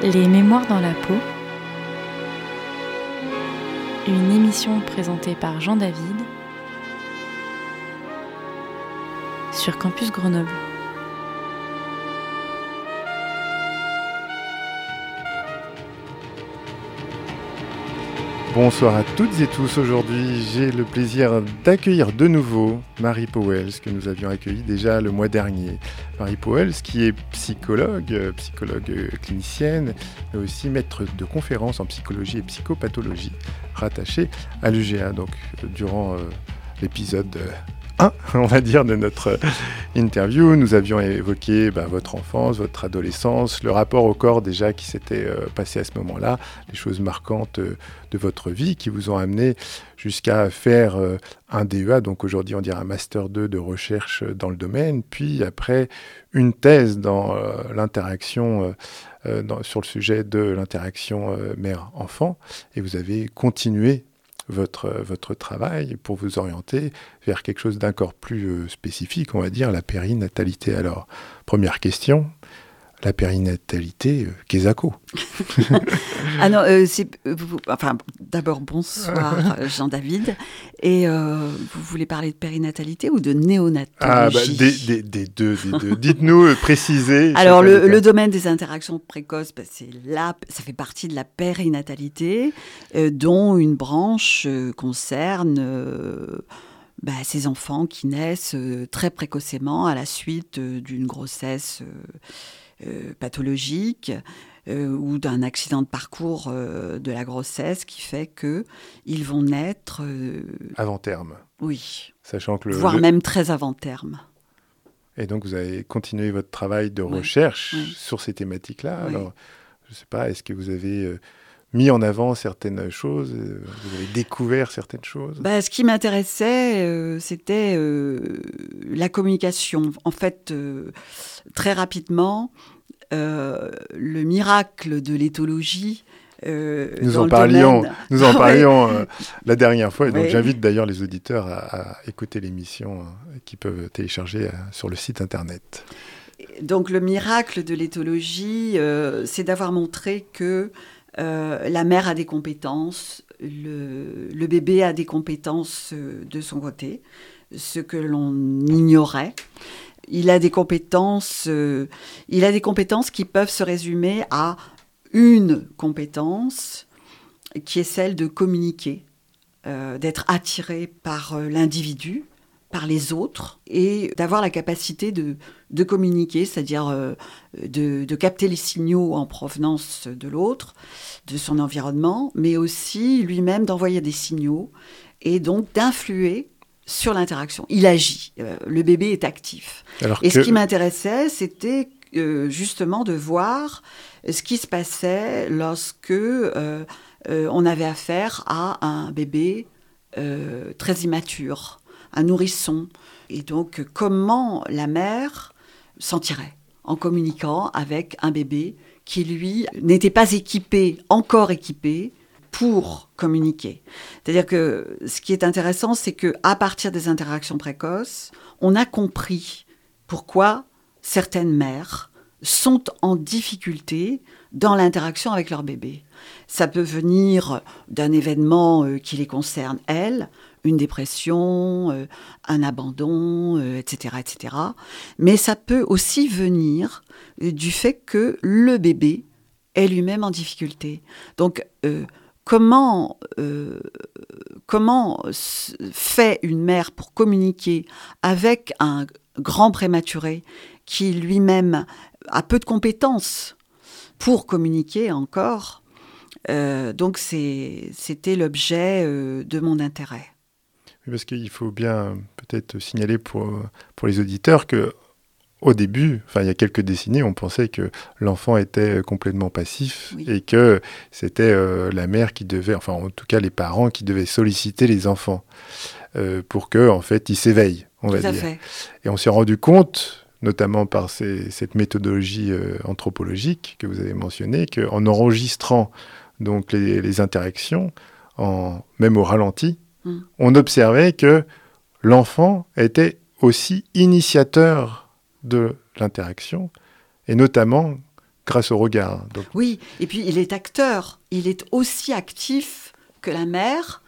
Les Mémoires dans la peau. Une émission présentée par Jean David sur Campus Grenoble. Bonsoir à toutes et tous. Aujourd'hui, j'ai le plaisir d'accueillir de nouveau Marie Powells, que nous avions accueillie déjà le mois dernier. Marie Powells, qui est psychologue, euh, psychologue euh, clinicienne, mais aussi maître de conférences en psychologie et psychopathologie, rattachée à l'UGA. Donc, euh, durant l'épisode on va dire, de notre interview. Nous avions évoqué bah, votre enfance, votre adolescence, le rapport au corps déjà qui s'était euh, passé à ce moment-là, les choses marquantes euh, de votre vie qui vous ont amené jusqu'à faire euh, un DEA, donc aujourd'hui on dirait un Master 2 de recherche dans le domaine, puis après une thèse dans l'interaction, sur le sujet de l'interaction mère-enfant, et vous avez continué votre, votre travail pour vous orienter vers quelque chose d'encore plus euh, spécifique, on va dire, la périnatalité. Alors, première question, la périnatalité, euh, qu'est-ce Ah non, euh, c'est, enfin, d'abord bonsoir Jean-David. Et vous voulez parler de périnatalité ou de néonatologie Ah, bah, des, deux, Dites-nous, précisez. Alors, le, domaine des interactions précoces, bah, c'est là, ça fait partie de la périnatalité, dont une branche concerne bah, ces enfants qui naissent euh, très précocement à la suite euh, d'une grossesse euh, pathologique ou d'un accident de parcours de la grossesse qui fait que ils vont naître avant terme. Oui. Sachant que voire même très avant terme. Et donc vous avez continué votre travail de recherche sur ces thématiques-là. Alors, je ne sais pas, est-ce que vous avez mis en avant certaines choses euh, Vous avez découvert certaines choses bah, Ce qui m'intéressait, euh, c'était euh, la communication. En fait, très rapidement, le miracle de l'éthologie. nous, en parlions, nous en parlions la dernière fois, et donc j'invite d'ailleurs les auditeurs à, écouter l'émission qui peuvent télécharger sur le site internet. Donc le miracle de l'éthologie, c'est d'avoir montré que euh, la mère a des compétences, le, bébé a des compétences euh, de son côté, ce que l'on ignorait. Il a des compétences, euh, il a des compétences qui peuvent se résumer à une compétence qui est celle de communiquer, d'être attiré par l'individu, par les autres et d'avoir la capacité de, de communiquer, c'est-à-dire euh, de, de, capter les signaux en provenance de l'autre, de son environnement, mais aussi lui-même d'envoyer des signaux et donc d'influer sur l'interaction. Il agit, euh, le bébé est actif. et ce qui m'intéressait, c'était euh, justement de voir ce qui se passait lorsque on avait affaire à un bébé très immature un nourrisson. Et donc, comment la mère s'en tirait en communiquant avec un bébé qui, lui, n'était pas équipé, encore équipé, pour communiquer. C'est-à-dire que ce qui est intéressant, c'est que à partir des interactions précoces, on a compris pourquoi certaines mères sont en difficulté dans l'interaction avec leur bébé. Ça peut venir d'un événement euh, qui les concerne elles, une dépression, euh, un abandon, etc., euh, etc. Mais ça peut aussi venir du fait que le bébé est lui-même en difficulté. Donc, comment, comment fait une mère pour communiquer avec un grand prématuré qui lui-même a peu de compétences pour communiquer encore. Donc c'était l'objet de mon intérêt. Parce qu'il faut bien peut-être signaler pour, pour les auditeurs que au début, enfin il y a quelques décennies, on pensait que l'enfant était complètement passif et que c'était euh, la mère qui devait, enfin en tout cas les parents qui devaient solliciter les enfants euh, pour que en fait ils s'éveillent, on va dire. Et on s'est rendu compte, notamment par cette méthodologie euh, anthropologique que vous avez mentionnée, qu'en enregistrant donc les, les interactions, en, même au ralenti, Mm. on observait que l'enfant était aussi initiateur de l'interaction, et notamment grâce au regard. Oui, et puis il est acteur. Il est aussi actif que la mère,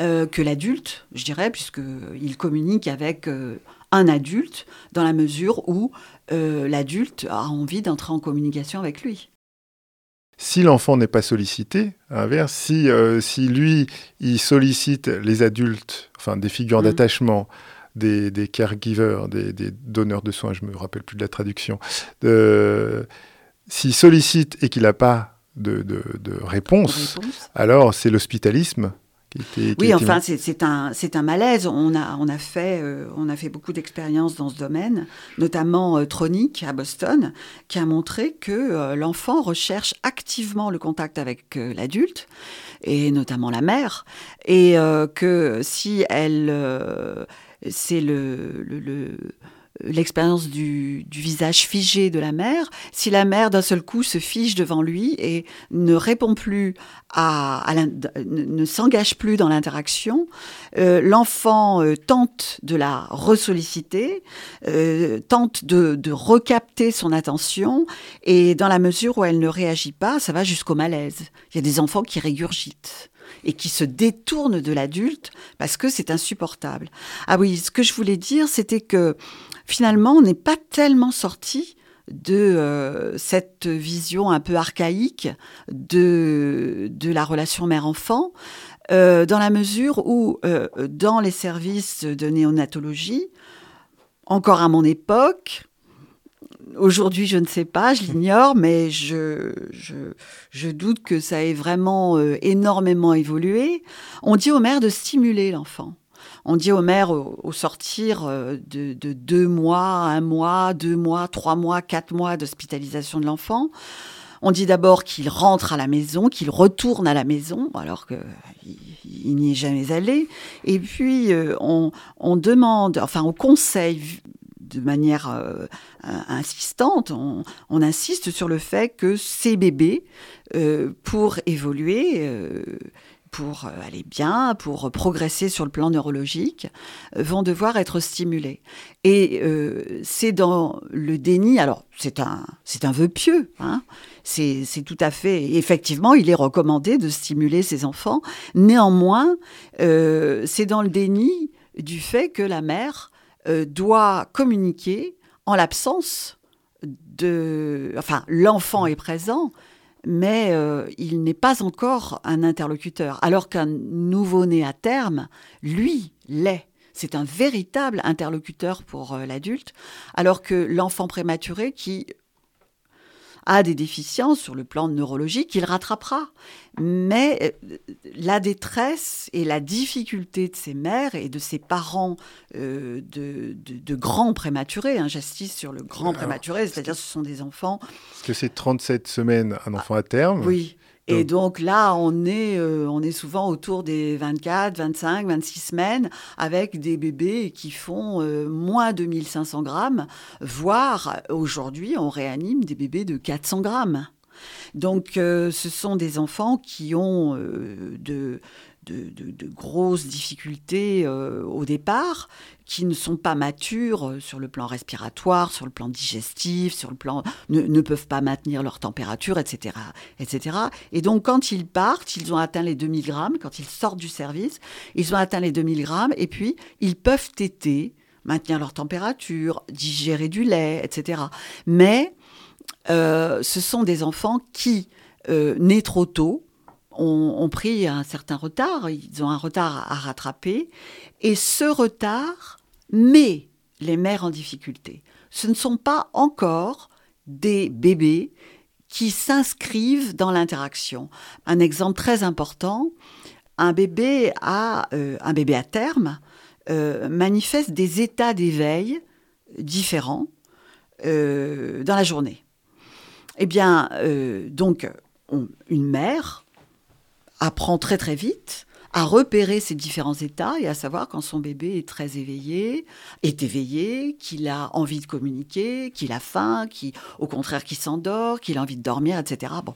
euh, que l'adulte, je dirais, puisqu'il communique avec euh, un adulte dans la mesure où euh, l'adulte a envie d'entrer en communication avec lui. Si l'enfant n'est pas sollicité, à l'inverse, si, si lui, il sollicite les adultes, enfin des figures mmh. d'attachement, des, des, caregivers, des, des, donneurs de soins, je me rappelle plus de la traduction, s'il sollicite et qu'il n'a pas de, de, réponse, alors c'est l'hospitalisme oui, enfin, c'est un, un malaise. On a, on a, fait, euh, on a fait beaucoup d'expériences dans ce domaine, notamment euh, Tronic à Boston, qui a montré que euh, l'enfant recherche activement le contact avec l'adulte, et notamment la mère, et que si elle. c'est le, le l'expérience du, visage figé de la mère, si la mère d'un seul coup se fige devant lui et ne répond plus à, ne, s'engage plus dans l'interaction, euh, l'enfant euh, tente de la ressolliciter, euh, tente de, de, recapter son attention et dans la mesure où elle ne réagit pas, ça va jusqu'au malaise. Il y a des enfants qui régurgitent et qui se détournent de l'adulte parce que c'est insupportable. Ah oui, ce que je voulais dire, c'était que finalement, on n'est pas tellement sorti de euh, cette vision un peu archaïque de, de la relation mère-enfant, euh, dans la mesure où, euh, dans les services de néonatologie, encore à mon époque, aujourd'hui je ne sais pas, je l'ignore, mais je, je, je, doute que ça ait vraiment énormément évolué, on dit aux mères de stimuler l'enfant on dit aux mères au, sortir euh, de, deux mois, un mois, deux mois, trois mois, quatre mois d'hospitalisation de l'enfant, on dit d'abord qu'il rentre à la maison, qu'il retourne à la maison, alors qu'il n'y est jamais allé. Et puis, euh, on, demande, enfin, on conseille de manière euh, insistante, on, insiste sur le fait que ces bébés, pour évoluer, pour euh, aller bien, pour progresser sur le plan neurologique, euh, vont devoir être stimulés. Et euh, c'est dans le déni, alors c'est un, c'est un vœu pieux, hein, c'est, tout à fait, effectivement, il est recommandé de stimuler ses enfants. Néanmoins, c'est dans le déni du fait que la mère doit communiquer en l'absence de... Enfin, l'enfant est présent, mais euh, il n'est pas encore un interlocuteur. Alors qu'un nouveau-né à terme, lui, l'est. C'est un véritable interlocuteur pour euh, l'adulte, alors que l'enfant prématuré qui a des déficiences sur le plan neurologique, il rattrapera. Mais euh, la détresse et la difficulté de ces mères et de ces parents euh, de, grands prématurés, hein, sur le grand prématuré, c'est-à-dire ce sont des enfants... Est-ce que c'est 37 semaines un enfant à terme? Oui, et donc là, on est, euh, on est souvent autour des 24, 25, 26 semaines avec des bébés qui font euh, moins de 1500 grammes, voire aujourd'hui, on réanime des bébés de 400 grammes. Donc euh, ce sont des enfants qui ont de, de, grosses difficultés au départ, qui ne sont pas matures euh, sur le plan respiratoire, sur le plan digestif, sur le plan ne, peuvent pas maintenir leur température, etc., etc. Et donc quand ils partent, ils ont atteint les 2000 grammes. Quand ils sortent du service, ils ont atteint les 2000 grammes et puis ils peuvent téter, maintenir leur température, digérer du lait, etc. Mais euh, ce sont des enfants qui euh, nés trop tôt ont, pris un certain retard, ils ont un retard à rattraper, et ce retard mais les mères en difficulté. Ce ne sont pas encore des bébés qui s'inscrivent dans l'interaction. Un exemple très important, un bébé à, euh, à terme euh, manifeste des états d'éveil différents euh, dans la journée. Eh bien, donc, une mère apprend très très vite à repérer ces différents états et à savoir quand son bébé est très éveillé, est éveillé, qu'il a envie de communiquer, qu'il a faim, qui, au contraire, qu'il s'endort, qu'il a envie de dormir, etc. Bon.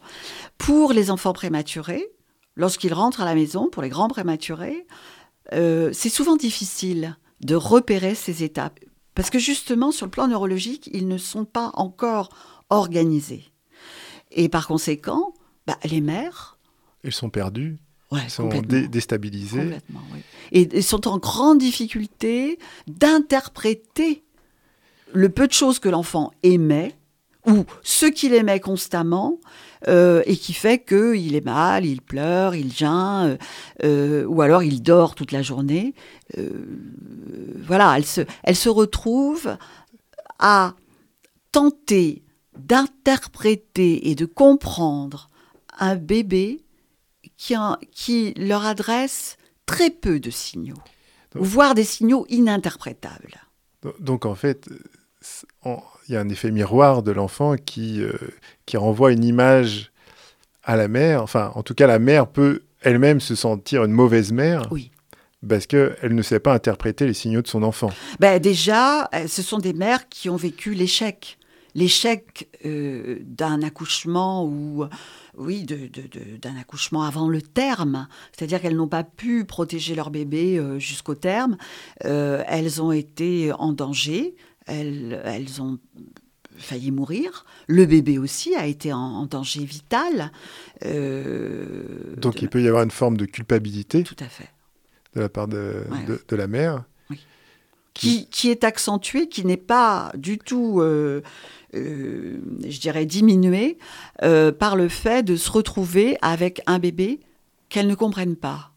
Pour les enfants prématurés, lorsqu'ils rentrent à la maison, pour les grands prématurés, euh, c'est souvent difficile de repérer ces étapes. Parce que justement, sur le plan neurologique, ils ne sont pas encore organisés. Et par conséquent, bah, les mères. Elles sont perdues. Ouais, Elles sont complètement. dé- déstabilisées. Complètement, oui. Et, et sont en grande difficulté d'interpréter le peu de choses que l'enfant aimait ou ce qu'il aimait constamment euh, et qui fait qu'il est mal, il pleure, il geint, euh, euh, ou alors il dort toute la journée. Euh, voilà, elle se, elle se retrouve à tenter d'interpréter et de comprendre un bébé qui, en- qui leur adresse très peu de signaux, Donc- voire des signaux ininterprétables. Donc- en fait, il y a un effet miroir de l'enfant qui, euh, qui renvoie une image à la mère. Enfin, en tout cas, la mère peut elle-même se sentir une mauvaise mère Oui. parce qu'elle ne sait pas interpréter les signaux de son enfant. Ben déjà, euh, ce sont des mères qui ont vécu l'échec. L'échec euh, d'un accouchement ou, oui, d'un accouchement avant le terme. C'est-à-dire qu'elles n'ont pas pu protéger leur bébé euh, jusqu'au terme. Euh, elles ont été en danger. Elles, elles ont failli mourir. Le bébé aussi a été en, en danger vital. Donc de- il peut y avoir une forme de culpabilité Tout à fait. de la part de, Ouais, de- de la mère. qui, qui est accentué, qui n'est pas du tout, euh, euh, je dirais, diminué euh, par le fait de se retrouver avec un bébé qu'elles ne comprennent pas.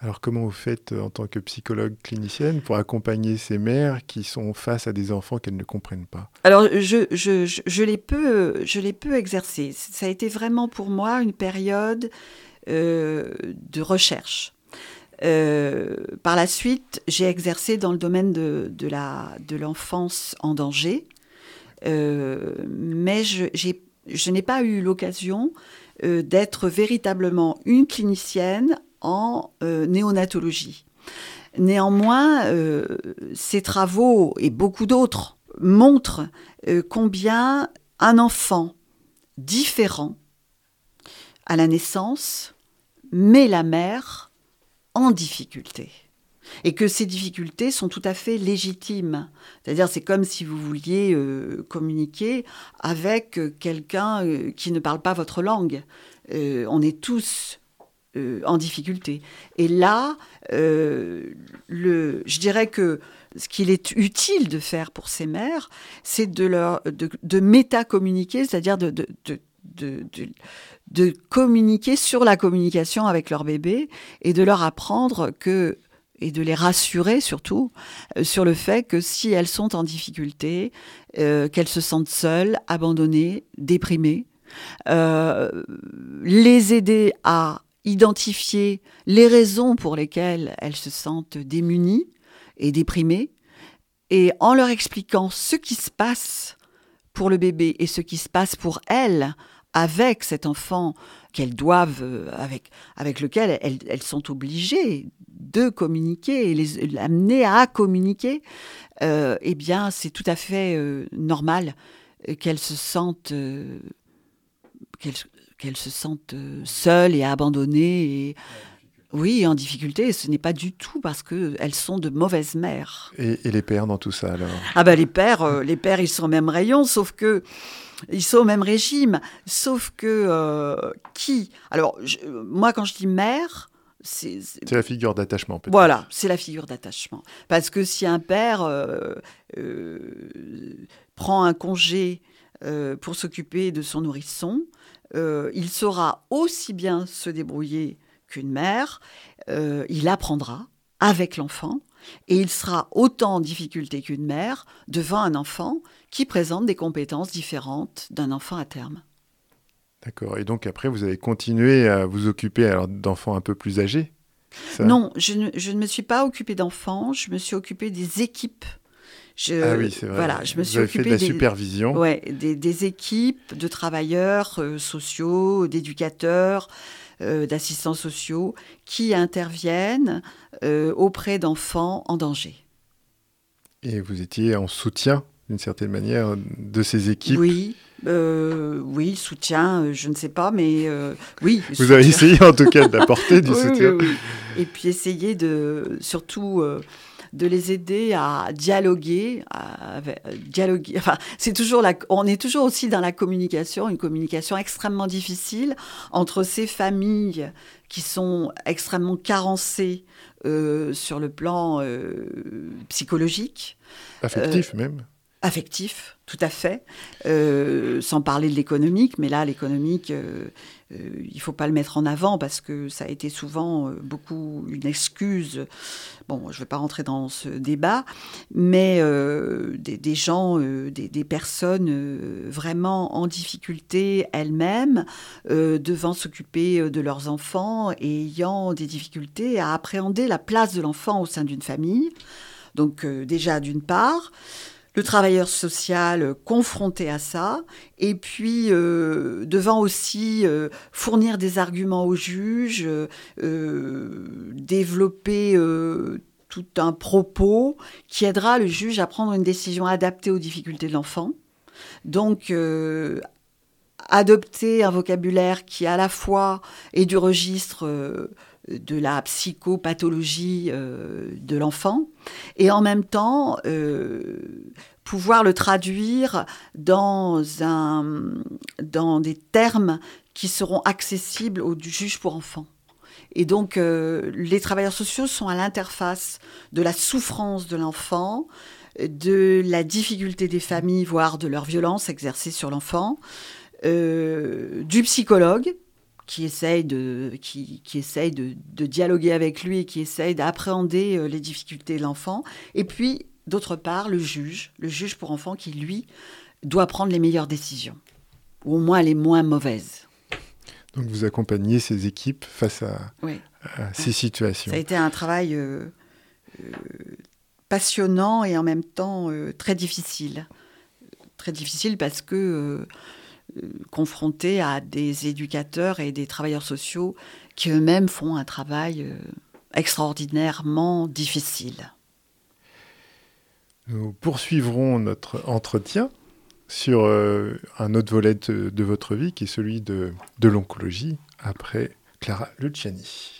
Alors comment vous faites euh, en tant que psychologue clinicienne pour accompagner ces mères qui sont face à des enfants qu'elles ne comprennent pas? Alors, je, je, je, je l'ai peu, peu exercé. Ça a été vraiment pour moi une période euh, de recherche. Euh, par la suite, j'ai exercé dans le domaine de, de la, de l'enfance en danger, mais je, n'ai pas eu l'occasion euh, d'être véritablement une clinicienne en euh, néonatologie. Néanmoins, euh, ces travaux et beaucoup d'autres montrent euh, combien un enfant différent à la naissance met la mère en difficulté. Et que ces difficultés sont tout à fait légitimes. C'est-à-dire, c'est comme si vous vouliez euh, communiquer avec euh, quelqu'un euh, qui ne parle pas votre langue. On est tous en difficulté. Et là, le, je dirais que ce qu'il est utile de faire pour ces mères, c'est de, leur, de, de méta-communiquer, c'est-à-dire de, de, de- de communiquer sur la communication avec leur bébé et de leur apprendre que et de les rassurer surtout euh, sur le fait que si elles sont en difficulté, euh, qu'elles se sentent seules, abandonnées, déprimées, euh, les aider à identifier les raisons pour lesquelles elles se sentent démunies et déprimées, et en leur expliquant ce qui se passe pour le bébé et ce qui se passe pour elles avec cet enfant qu'elles doivent, euh, avec, avec lequel elles, elles sont obligées de communiquer et les l'amener à communiquer, euh, eh bien, c'est tout à fait euh, normal qu'elles se sentent, euh, qu'elles, qu'elles se sentent seules et abandonnées et oui, en difficulté. Et ce n'est pas du tout parce qu'elles sont de mauvaises mères. et, et les pères dans tout ça alors? Ah ben les pères, euh, les pères, ils sont au même rayon, sauf que ils sont au même régime, sauf que euh, qui? Alors je- moi, quand je dis mère, c'est c'est- la figure d'attachement peut-être. voilà, c'est la figure d'attachement. Parce que si un père euh, euh, prend un congé pour s'occuper de son nourrisson, il saura aussi bien se débrouiller qu'une mère. Il apprendra avec l'enfant et il sera autant en difficulté qu'une mère devant un enfant qui présente des compétences différentes d'un enfant à terme. D'accord. Et donc après, vous avez continué à vous occuper alors d'enfants un peu plus âgés ça? Non, je ne, je ne me suis pas occupée d'enfants, je me suis occupée des équipes. Je, Ah oui, c'est vrai. Voilà, je me vous suis avez fait de la des, supervision. ouais, des, des équipes de travailleurs euh, sociaux, d'éducateurs, d'assistants sociaux qui interviennent euh, auprès d'enfants en danger. Et vous étiez en soutien, d'une certaine manière, de ces équipes. Oui, euh, oui, soutien, euh, je ne sais pas, mais euh, oui. Vous avez essayé en tout cas d'apporter du Oui, soutien. oui. et puis essayer de surtout de les aider à dialoguer, à, dialoguer. Enfin, c'est toujours la, on est toujours aussi dans la communication, une communication extrêmement difficile entre ces familles qui sont extrêmement carencées euh, sur le plan euh, psychologique, affectif euh, même affectif, tout à fait, euh, sans parler de l'économique, mais là, l'économique, euh, euh, il ne faut pas le mettre en avant parce que ça a été souvent beaucoup une excuse. Bon, je ne vais pas rentrer dans ce débat, mais des, gens, des, des, personnes vraiment en difficulté elles-mêmes, devant s'occuper de leurs enfants et ayant des difficultés à appréhender la place de l'enfant au sein d'une famille. Donc déjà, d'une part le travailleur social confronté à ça, et puis euh, devant aussi euh, fournir des arguments au juge, euh, développer tout un propos qui aidera le juge à prendre une décision adaptée aux difficultés de l'enfant. Donc, adopter un vocabulaire qui à la fois est du registre de la psychopathologie euh, de l'enfant et en même temps euh, pouvoir le traduire dans, un, dans des termes qui seront accessibles au juge pour enfants. Et donc, euh, les travailleurs sociaux sont à l'interface de la souffrance de l'enfant, de la difficulté des familles, voire de leur violence exercée sur l'enfant, du psychologue, qui essaye de, qui, qui essaye de, de, dialoguer avec lui et qui essaye d'appréhender euh, les difficultés de l'enfant. Et puis, d'autre part, le juge, le juge pour enfants qui, lui, doit prendre les meilleures décisions, ou au moins les moins mauvaises. Donc vous accompagnez ces équipes face à, ces situations. Ça a été un travail euh, euh, passionnant et en même temps très difficile. Très difficile parce que confrontés à des éducateurs et des travailleurs sociaux qui eux-mêmes font un travail euh, extraordinairement difficile. Nous poursuivrons notre entretien sur euh, un autre volet de, votre vie qui est celui de, de l'oncologie après Clara Luciani.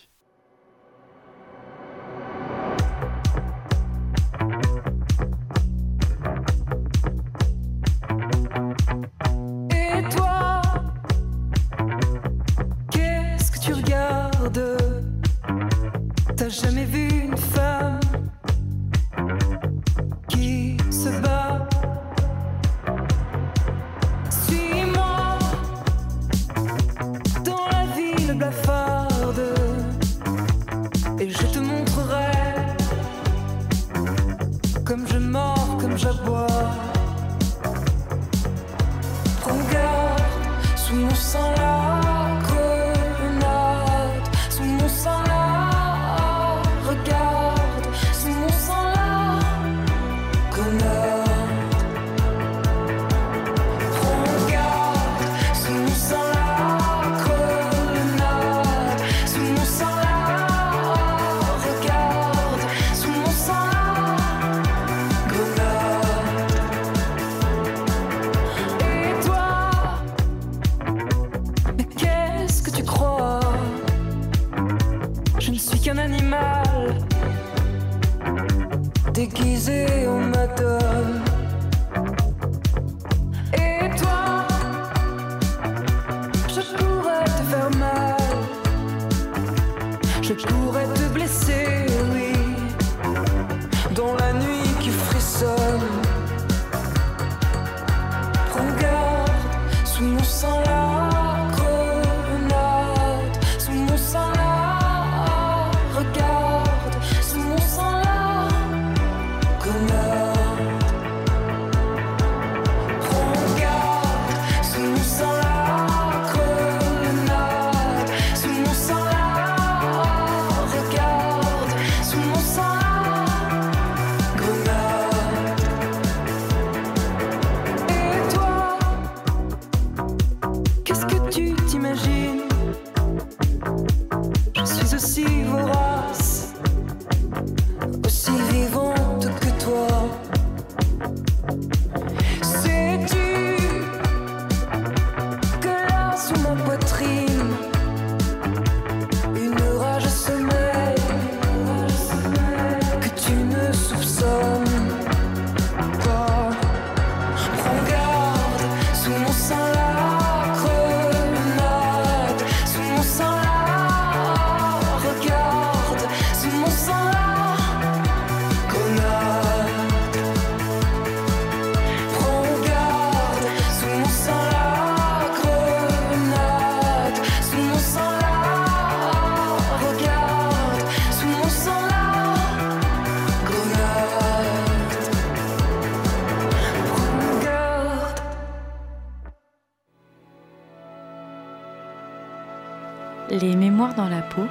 Dans la peau,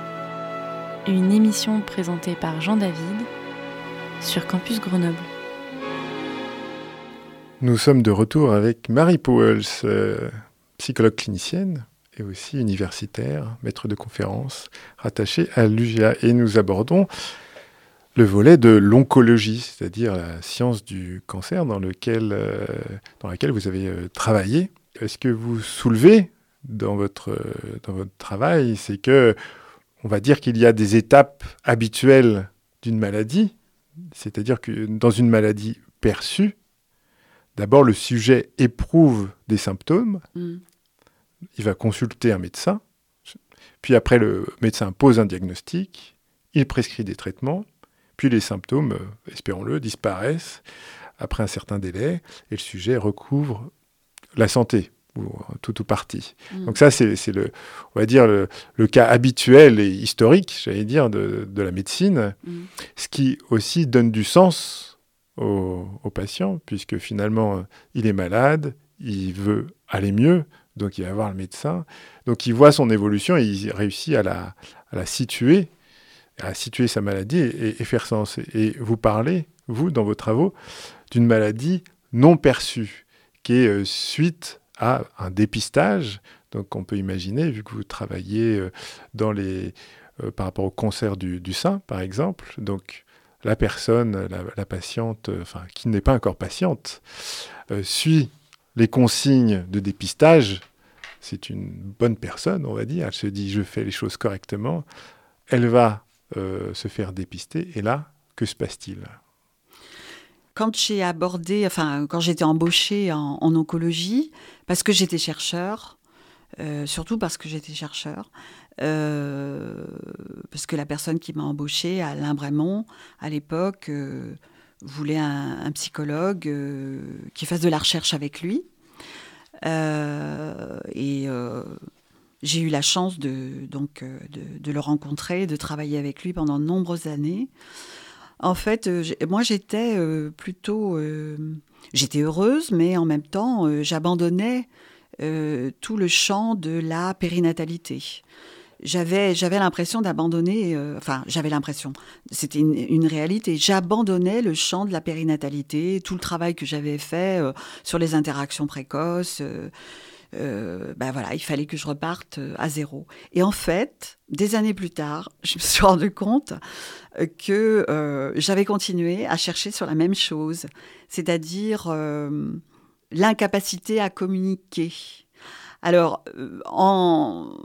une émission présentée par Jean David sur Campus Grenoble. Nous sommes de retour avec Marie Powells, euh, psychologue clinicienne et aussi universitaire, maître de conférence, rattachée à l'UGA. Et nous abordons le volet de l'oncologie, c'est-à-dire la science du cancer dans, lequel, euh, dans laquelle vous avez euh, travaillé. Est-ce que vous soulevez dans votre, dans votre travail, c'est que on va dire qu'il y a des étapes habituelles d'une maladie, c'est-à-dire que dans une maladie perçue, d'abord le sujet éprouve des symptômes, mm. il va consulter un médecin, puis après le médecin pose un diagnostic, il prescrit des traitements, puis les symptômes, euh, espérons-le, disparaissent après un certain délai et le sujet recouvre la santé ou tout ou partie. Mm. Donc ça, c'est le, on va dire le, cas habituel et historique, j'allais dire, de, la médecine, mm. ce qui aussi donne du sens au, au, patient, puisque finalement, il est malade, il veut aller mieux, donc il va voir le médecin, donc il voit son évolution et il réussit à la, à la situer à situer sa maladie et, faire sens. Et vous parlez, vous, dans vos travaux, d'une maladie non perçue, qui est euh, suite à un dépistage. Donc on peut imaginer, vu que vous travaillez euh, dans les, euh, par rapport au cancer du, sein, par exemple, donc la personne, la, patiente, enfin qui n'est pas encore patiente, suit les consignes de dépistage. C'est une bonne personne, on va dire. Elle se dit je fais les choses correctement. Elle va euh, se faire dépister. Et là, que se passe-t-il? Quand j'ai abordé, enfin, quand j'étais embauchée en, oncologie, parce que j'étais chercheur, euh, surtout parce que j'étais chercheur, euh, parce que la personne qui m'a embauchée, Alain Brémond, à l'époque, voulait un, psychologue qui fasse de la recherche avec lui. et j'ai eu la chance donc, euh, de, le rencontrer, de travailler avec lui pendant de nombreuses années. En fait, euh, moi j'étais euh, plutôt... j'étais heureuse, mais en même temps, j'abandonnais tout le champ de la périnatalité. J'avais, j'avais l'impression d'abandonner, enfin j'avais l'impression, c'était une, réalité, j'abandonnais le champ de la périnatalité, tout le travail que j'avais fait sur les interactions précoces, ben voilà, il fallait que je reparte euh, à zéro. Et en fait, des années plus tard, je me suis rendu compte euh, que j'avais continué à chercher sur la même chose, c'est-à-dire l'incapacité à communiquer. Alors, en,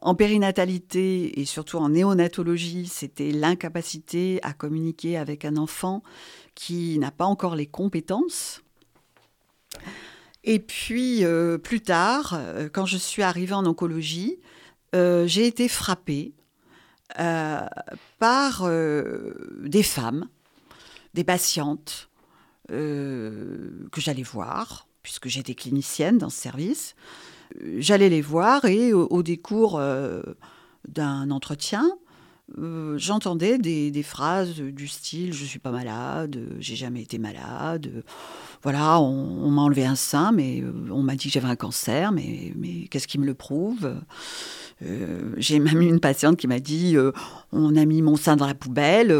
en périnatalité et surtout en néonatologie, c'était l'incapacité à communiquer avec un enfant qui n'a pas encore les compétences. Et puis, euh, plus tard, euh, quand je suis arrivée en oncologie, euh, j'ai été frappée par des femmes, des patientes que j'allais voir, puisque j'étais clinicienne dans ce service. J'allais les voir et au décours d'un entretien, euh, j'entendais des, phrases du style je suis pas malade, j'ai jamais été malade, voilà, on, m'a enlevé un sein, mais euh, on m'a dit que j'avais un cancer, mais, mais qu'est-ce qui me le prouve? Euh, J'ai même une patiente qui m'a dit on a mis mon sein dans la poubelle,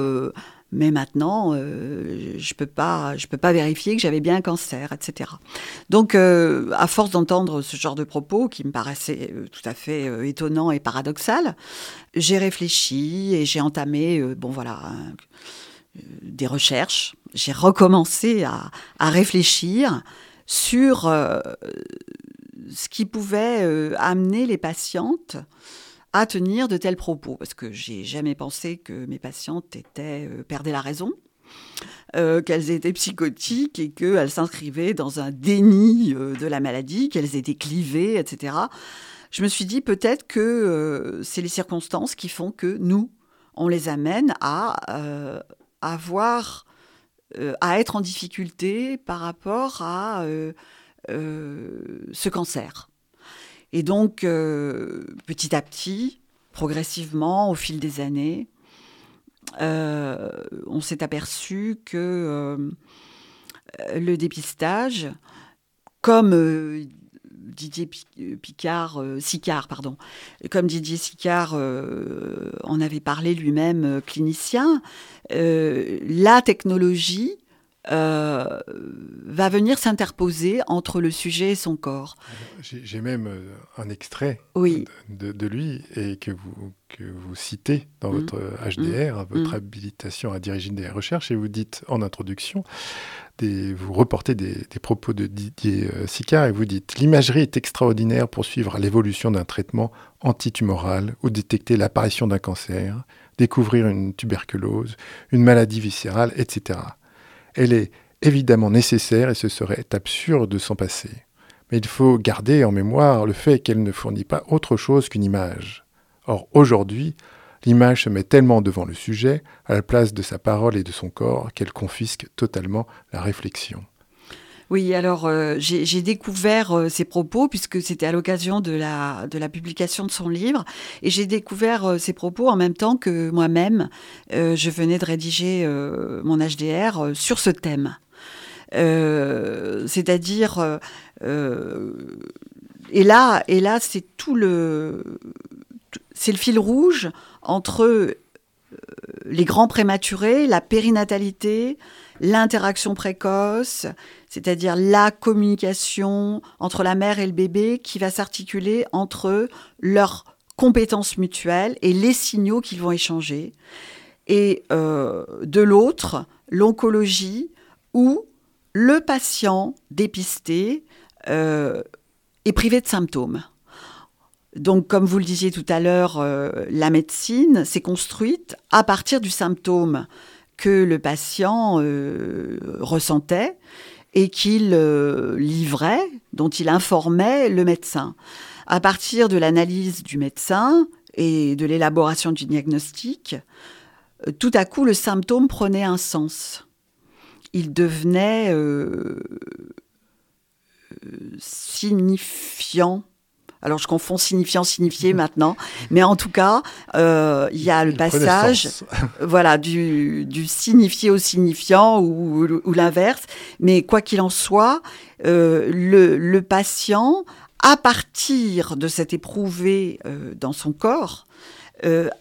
mais maintenant, euh, je ne peux, pas, je peux pas vérifier que j'avais bien un cancer, etc. Donc, euh, à force d'entendre ce genre de propos, qui me paraissait euh, tout à fait étonnant et paradoxal, j'ai réfléchi et j'ai entamé, bon voilà, des recherches. J'ai recommencé à, à, réfléchir sur ce qui pouvait amener les patientes à tenir de tels propos, parce que j'ai jamais pensé que mes patientes étaient euh, perdaient la raison. Euh, qu'elles étaient psychotiques et qu'elles s'inscrivaient dans un déni euh, de la maladie, qu'elles étaient clivées, etc. Je me suis dit peut-être que c'est les circonstances qui font que nous, on les amène à avoir, à être en difficulté par rapport à ce cancer. Et donc, euh, petit à petit, progressivement, au fil des années, euh, on s'est aperçu que euh, le dépistage, comme Didier Picard, Sicard, pardon, comme Didier Sicard en avait parlé lui-même, clinicien, la technologie euh, va venir s'interposer entre le sujet et son corps. J'ai même euh, un extrait de, lui et que vous, que vous citez dans mmh. votre HDR, mmh. votre mmh. habilitation à diriger des recherches, et vous dites en introduction, des, vous reportez des, propos de Didier euh, Sicard et vous dites L'imagerie est extraordinaire pour suivre l'évolution d'un traitement antitumoral ou détecter l'apparition d'un cancer, découvrir une tuberculose, une maladie viscérale, etc. Elle est évidemment nécessaire et ce serait absurde de s'en passer. Mais il faut garder en mémoire le fait qu'elle ne fournit pas autre chose qu'une image. Or, aujourd'hui, l'image se met tellement devant le sujet, à la place de sa parole et de son corps, qu'elle confisque totalement la réflexion. Oui, alors euh, j'ai découvert euh, ces propos puisque c'était à l'occasion de la, publication de son livre et j'ai découvert euh, ces propos en même temps que moi-même, je venais de rédiger mon HDR sur ce thème. C'est-à-dire, et là, et là c'est tout le, c'est le fil rouge entre les grands prématurés, la périnatalité, l'interaction précoce, c'est-à-dire la communication entre la mère et le bébé qui va s'articuler entre leurs compétences mutuelles et les signaux qu'ils vont échanger. Et euh, de l'autre, l'oncologie où le patient dépisté euh, est privé de symptômes. Donc, comme vous le disiez tout à l'heure, euh, la médecine s'est construite à partir du symptôme que le patient ressentait et qu'il euh, livrait, dont il informait le médecin. À partir de l'analyse du médecin et de l'élaboration du diagnostic, tout à coup, le symptôme prenait un sens. Il devenait signifiant alors je confonds signifiant, signifié maintenant, mais en tout cas, euh, il y a le passage, voilà, du, signifié au signifiant ou, l'inverse. Mais quoi qu'il en soit, euh, le, patient, à partir de cet éprouvé euh, dans son corps,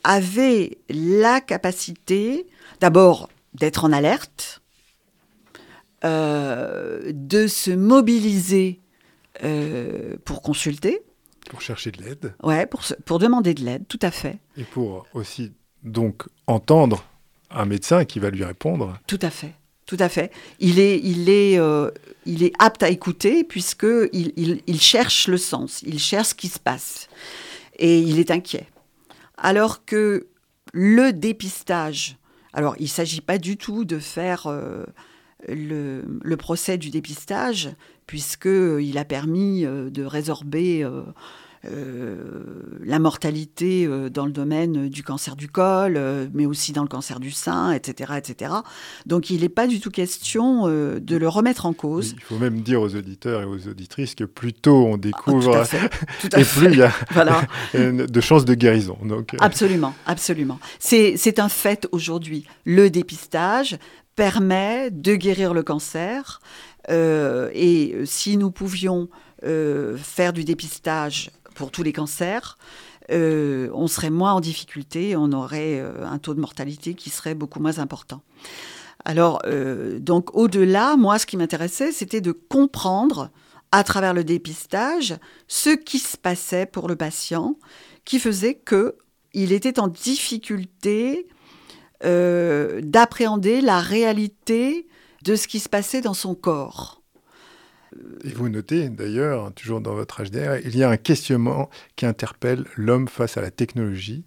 avait la capacité, d'abord, d'être en alerte, de se mobiliser pour consulter, pour chercher de l'aide. Ouais, pour, pour demander de l'aide, tout à fait. Et pour aussi donc entendre un médecin qui va lui répondre. Tout à fait. Tout à fait. Il est, il est, euh, il est apte à écouter puisque il, il, cherche le sens, il cherche ce qui se passe et il est inquiet. Alors que le dépistage, alors il ne s'agit pas du tout de faire euh, le, le, procès du dépistage puisqu'il a permis euh, de résorber euh, euh, la mortalité dans le domaine du cancer du col, mais aussi dans le cancer du sein, etc. etc. Donc il n'est pas du tout question de le remettre en cause. il faut même dire aux auditeurs et aux auditrices que plus tôt on découvre, et plus il y a de chances de guérison. Donc, Absolument, absolument. C'est un fait aujourd'hui. Le dépistage permet de guérir le cancer. Euh, et si nous pouvions euh, faire du dépistage pour tous les cancers, euh, on serait moins en difficulté, on aurait un taux de mortalité qui serait beaucoup moins important. Alors, donc au-delà, moi, ce qui m'intéressait, c'était de comprendre à travers le dépistage ce qui se passait pour le patient, qui faisait que il était en difficulté d'appréhender la réalité de ce qui se passait dans son corps. Et vous notez d'ailleurs, toujours dans votre HDR, il y a un questionnement qui interpelle l'homme face à la technologie,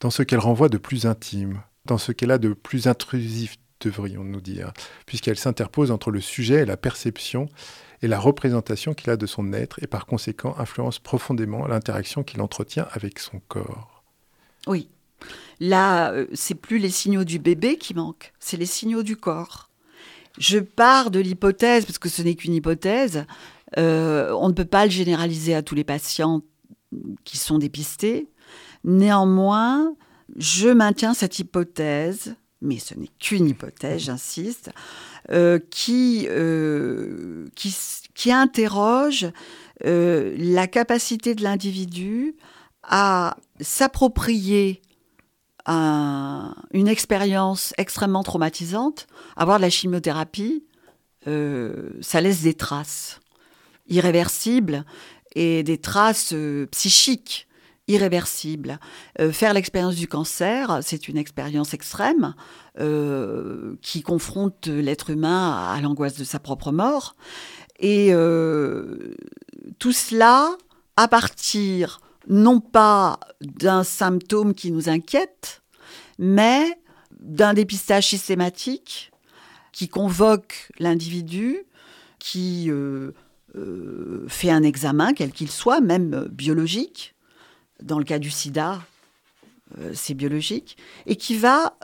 dans ce qu'elle renvoie de plus intime, dans ce qu'elle a de plus intrusif, devrions-nous dire, puisqu'elle s'interpose entre le sujet et la perception et la représentation qu'il a de son être, et par conséquent influence profondément l'interaction qu'il entretient avec son corps. Oui. Là, euh, c'est plus les signaux du bébé qui manquent, c'est les signaux du corps. Je pars de l'hypothèse, parce que ce n'est qu'une hypothèse, euh, on ne peut pas le généraliser à tous les patients qui sont dépistés. Néanmoins, je maintiens cette hypothèse, mais ce n'est qu'une hypothèse, j'insiste, euh, qui, euh, qui, qui, interroge la capacité de l'individu à s'approprier une expérience extrêmement traumatisante, avoir de la chimiothérapie, euh, ça laisse des traces irréversibles et des traces euh, psychiques irréversibles. Euh, faire l'expérience du cancer, c'est une expérience extrême qui confronte l'être humain à l'angoisse de sa propre mort. Et tout cela à partir non pas d'un symptôme qui nous inquiète, mais d'un dépistage systématique qui convoque l'individu, qui euh, euh, fait un examen, quel qu'il soit, même biologique. Dans le cas du sida, euh, c'est biologique, et qui va,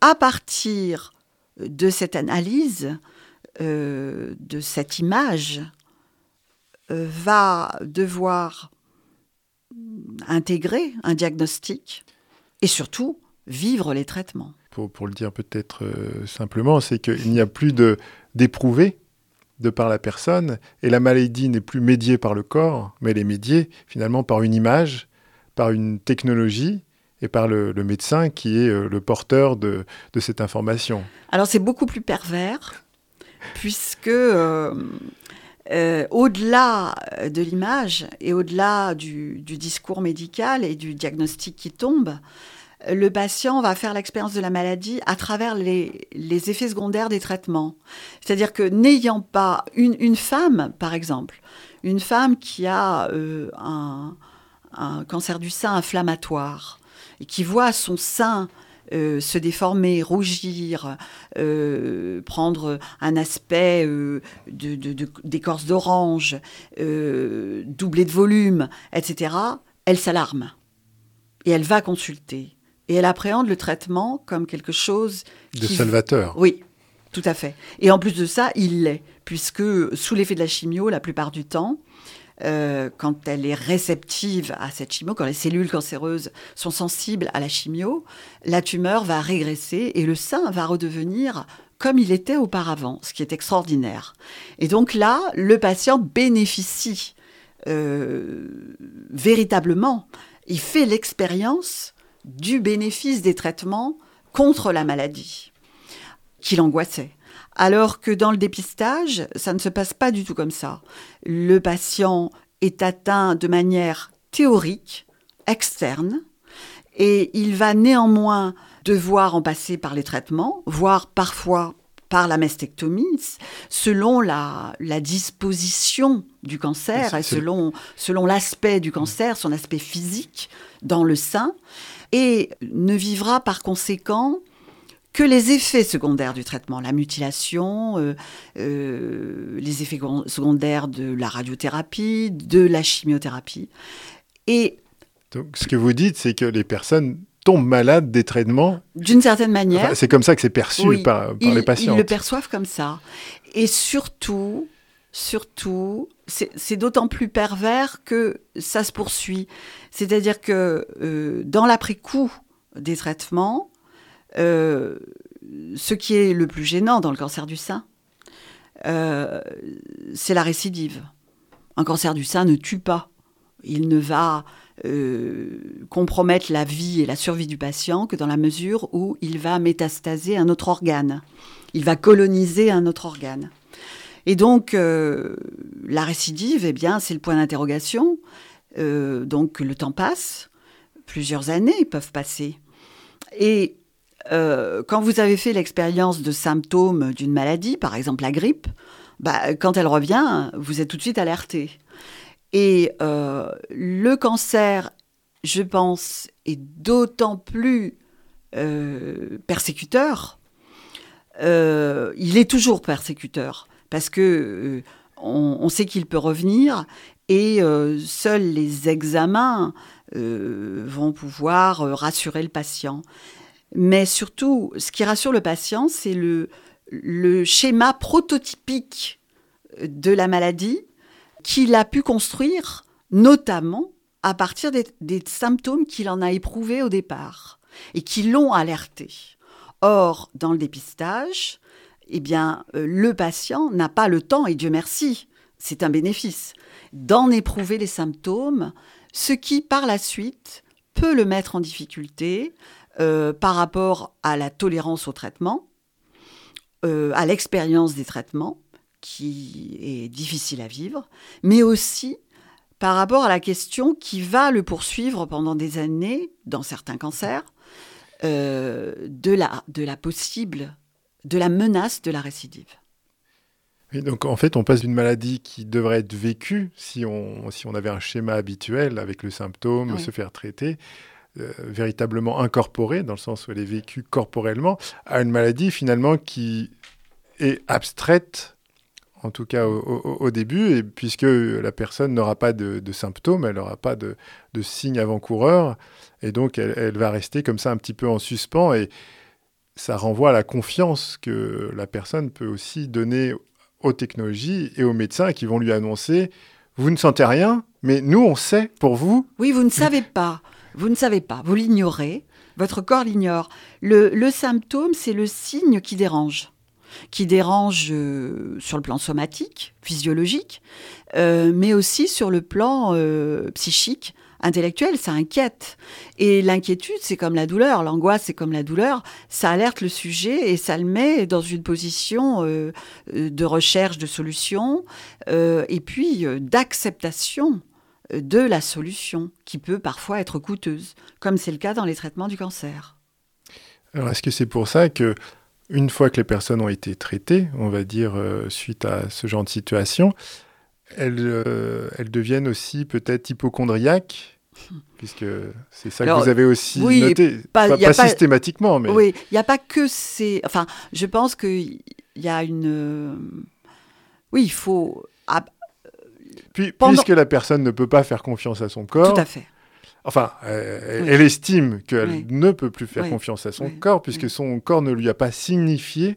à partir de cette analyse, de cette image, va devoir intégrer un diagnostic et surtout vivre les traitements. Pour, le dire peut-être euh, simplement, c'est qu'il n'y a plus d'éprouvé de par la personne et la maladie n'est plus médiée par le corps, mais elle est médiée finalement par une image, par une technologie et par le, médecin qui est euh, le porteur de, cette information. Alors c'est beaucoup plus pervers puisque euh, euh, au-delà de l'image et au-delà du, discours médical et du diagnostic qui tombe, le patient va faire l'expérience de la maladie à travers les, effets secondaires des traitements. C'est-à-dire que n'ayant pas une, femme, par exemple, une femme qui a euh, un, cancer du sein inflammatoire et qui voit son sein euh, se déformer, rougir, euh, prendre un aspect euh, d'écorce d'orange, doubler de volume, etc., elle s'alarme. Et elle va consulter. Et elle appréhende le traitement comme quelque chose... De salvateur. Oui, tout à fait. Et en plus de ça, il l'est, puisque sous l'effet de la chimio, la plupart du temps, euh, quand elle est réceptive à cette chimio, quand les cellules cancéreuses sont sensibles à la chimio, la tumeur va régresser et le sein va redevenir comme il était auparavant, ce qui est extraordinaire. Et donc là, le patient bénéficie euh, véritablement, il fait l'expérience du bénéfice des traitements contre la maladie qui l'angoissait. Alors que dans le dépistage, ça ne se passe pas du tout comme ça. Le patient est atteint de manière théorique, externe, et il va néanmoins devoir en passer par les traitements, voire parfois par la mastectomie, selon la, disposition du cancer et selon, selon l'aspect du cancer, son aspect physique dans le sein, et ne vivra par conséquent que les effets secondaires du traitement, la mutilation, euh, euh, les effets secondaires de la radiothérapie, de la chimiothérapie. Et donc, ce que vous dites, c'est que les personnes tombent malades des traitements. D'une certaine manière. c'est comme ça que c'est perçu par, les patients. Ils le perçoivent comme ça. Et surtout, surtout, c'est d'autant plus pervers que ça se poursuit. C'est-à-dire que euh, dans l'après-coup des traitements, euh, ce qui est le plus gênant dans le cancer du sein, euh, c'est la récidive. Un cancer du sein ne tue pas. Il ne va euh, compromettre la vie et la survie du patient que dans la mesure où il va métastaser un autre organe. Il va coloniser un autre organe. Et donc, la récidive, eh bien, c'est le point d'interrogation. donc, le temps passe, plusieurs années peuvent passer. Et euh, quand vous avez fait l'expérience de symptômes d'une maladie, par exemple la grippe, bah, quand elle revient, vous êtes tout de suite alerté. Et euh, le cancer, je pense, est d'autant plus euh, persécuteur. il est toujours persécuteur parce que on, sait qu'il peut revenir et seuls les examens vont pouvoir rassurer le patient. Mais surtout, ce qui rassure le patient, c'est le, schéma prototypique de la maladie qu'il a pu construire, notamment à partir des, symptômes qu'il en a éprouvés au départ et qui l'ont alerté. Or, dans le dépistage, eh bien, euh, le patient n'a pas le temps, et Dieu merci, c'est un bénéfice d'en éprouver les symptômes, ce qui par la suite peut le mettre en difficulté euh, par rapport à la tolérance au traitement, euh, à l'expérience des traitements, qui est difficile à vivre, mais aussi par rapport à la question qui va le poursuivre pendant des années, dans certains cancers, euh, de, la, de la possible, de la menace de la récidive. donc en fait, on passe d'une maladie qui devrait être vécue si on, si on avait un schéma habituel avec le symptôme, se faire traiter, euh, véritablement incorporée, dans le sens où elle est vécue corporellement, à une maladie finalement qui est abstraite en tout cas au, début, et puisque la personne n'aura pas de, symptômes, elle n'aura pas de, signes avant-coureurs, et donc elle, va rester comme ça un petit peu en suspens, et ça renvoie à la confiance que la personne peut aussi donner aux technologies et aux médecins qui vont lui annoncer, vous ne sentez rien, mais nous on sait pour vous. Oui, vous ne savez pas, vous ne savez pas, vous l'ignorez, votre corps l'ignore. le symptôme, c'est le signe qui dérange qui dérange euh, sur le plan somatique, physiologique, euh, mais aussi sur le plan euh, psychique, intellectuel, ça inquiète. Et l'inquiétude, c'est comme la douleur, l'angoisse, c'est comme la douleur, ça alerte le sujet et ça le met dans une position de recherche de solutions et puis d'acceptation de la solution, qui peut parfois être coûteuse, comme c'est le cas dans les traitements du cancer. Alors, est-ce que c'est pour ça que une fois que les personnes ont été traitées, on va dire, euh, suite à ce genre de situation, elles, euh, elles deviennent aussi peut-être hypochondriaques puisque c'est ça que vous avez aussi noté, pas, systématiquement, mais... Oui, il n'y a pas que ces... Enfin, je pense qu'il y a une... Euh, oui, il faut... Puis, Puisque la personne ne peut pas faire confiance à son corps... Tout à fait. Enfin, euh, elle estime qu'elle ne peut plus faire confiance à son corps puisque son corps ne lui a pas signifié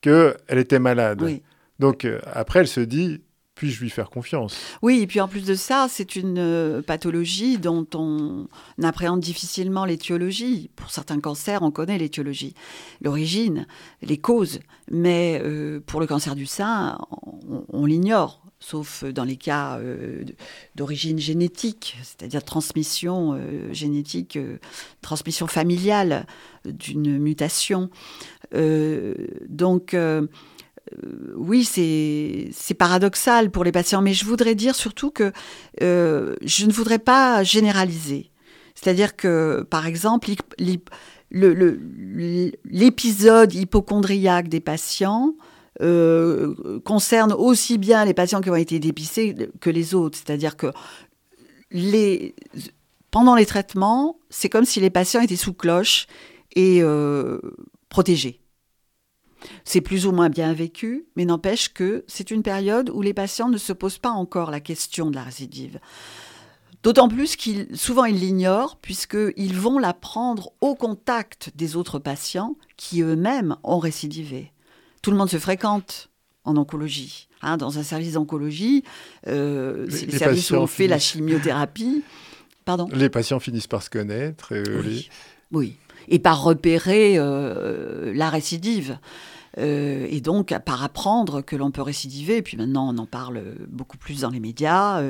qu'elle était malade. Donc euh, après, elle se dit, puis-je lui faire confiance? Oui, et puis en plus de ça, c'est une euh, pathologie dont on appréhende difficilement l'étiologie. Pour certains cancers, on connaît l'étiologie, l'origine, les causes, mais pour le cancer du sein, on l'ignore sauf dans les cas euh, d'origine génétique, c'est-à-dire transmission euh, génétique, euh, transmission familiale d'une mutation. donc, oui, c'est paradoxal pour les patients, mais je voudrais dire surtout que je ne voudrais pas généraliser. C'est-à-dire que, par exemple, l'épisode hypochondriaque des patients euh, concerne aussi bien les patients qui ont été dépistés que les autres. C'est-à-dire que pendant les traitements, c'est comme si les patients étaient sous cloche et euh, protégés. C'est plus ou moins bien vécu, mais n'empêche que c'est une période où les patients ne se posent pas encore la question de la récidive. D'autant plus qu'ils, souvent ils l'ignorent, puisqu'ils vont la prendre au contact des autres patients qui eux-mêmes ont récidivé tout le monde se fréquente en oncologie. Hein, dans un service d'oncologie, euh, c'est le service où on fait la chimiothérapie. Pardon? Les patients finissent par se connaître. oui. et par repérer euh, la récidive. Euh, et donc par apprendre que l'on peut récidiver. Et puis maintenant, on en parle beaucoup plus dans les médias.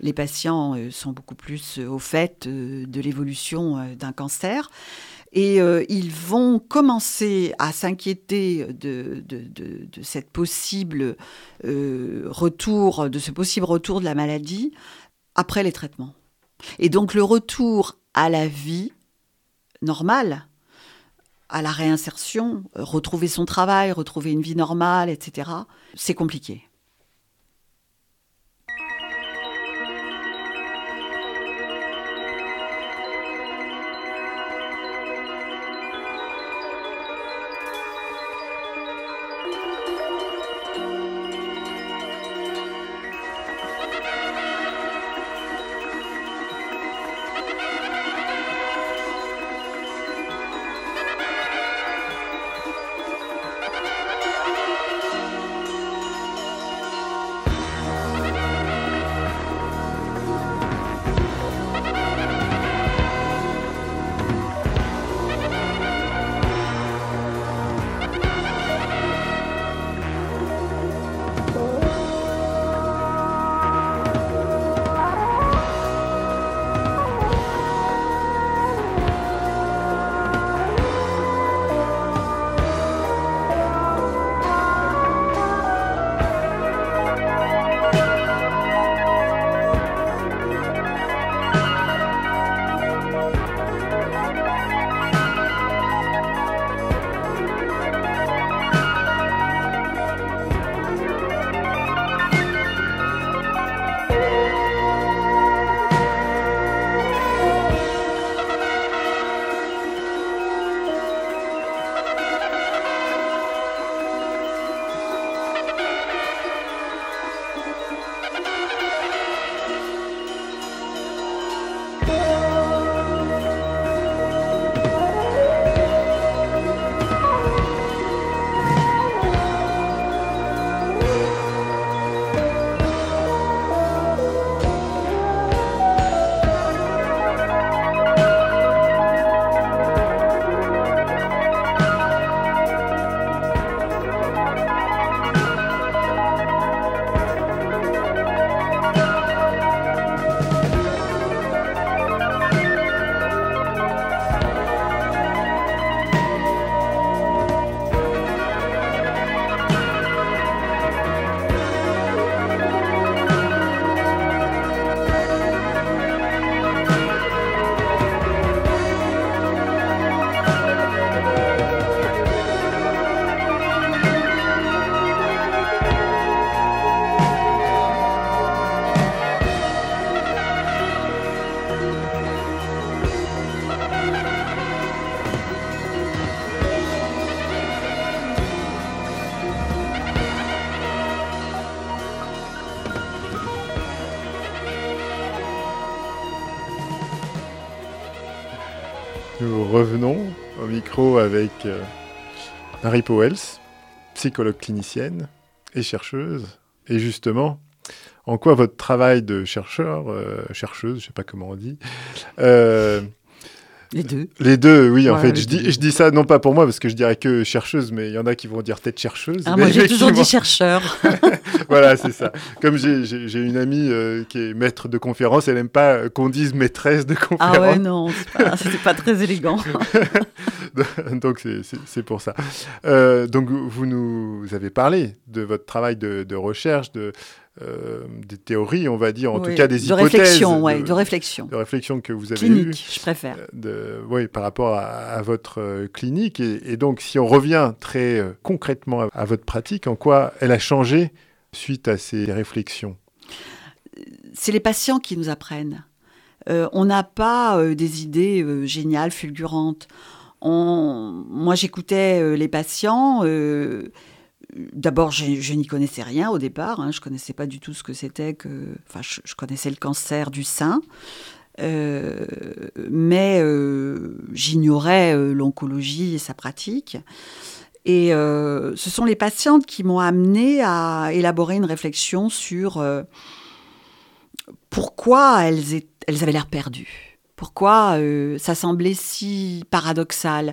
les patients sont beaucoup plus au fait de l'évolution d'un cancer. Et euh, ils vont commencer à s'inquiéter de, cette possible euh, retour, de ce possible retour de la maladie après les traitements. Et donc le retour à la vie normale, à la réinsertion, retrouver son travail, retrouver une vie normale, etc., c'est compliqué. Revenons au micro avec euh, Marie Powells, psychologue clinicienne et chercheuse. Et justement, en quoi votre travail de chercheur, euh, chercheuse, je ne sais pas comment on dit, euh, les deux. Les deux, oui, en fait. Je dis, je dis ça non pas pour moi, parce que je dirais que chercheuse, mais il y en a qui vont dire tête chercheuse. Ah, moi, j'ai toujours dit chercheur. voilà, c'est ça. Comme j'ai une amie euh, qui est maître de conférence, elle n'aime pas qu'on dise maîtresse de conférence. Ah ouais, non, c'était pas, pas très élégant. donc, c'est pour ça. Euh, donc, vous nous avez parlé de votre travail de, de recherche, de euh, des théories, on va dire, en tout cas des de hypothèses. Réflexion, ouais, de, réflexion. De réflexion que vous avez clinique, je préfère. Euh, de, oui, par rapport à, votre euh, clinique. Et, donc, si on revient très concrètement à, votre pratique, en quoi elle a changé suite à ces réflexions? C'est les patients qui nous apprennent. on n'a pas des idées géniales, fulgurantes. On... Moi, j'écoutais les patients D'abord, je, n'y connaissais rien au départ. Hein. je ne connaissais pas du tout ce que c'était que. Enfin, je, connaissais le cancer du sein. Euh, mais euh, j'ignorais euh, l'oncologie et sa pratique. Et ce sont les patientes qui m'ont amené à élaborer une réflexion sur pourquoi elles, elles avaient l'air perdues. Pourquoi ça semblait si paradoxal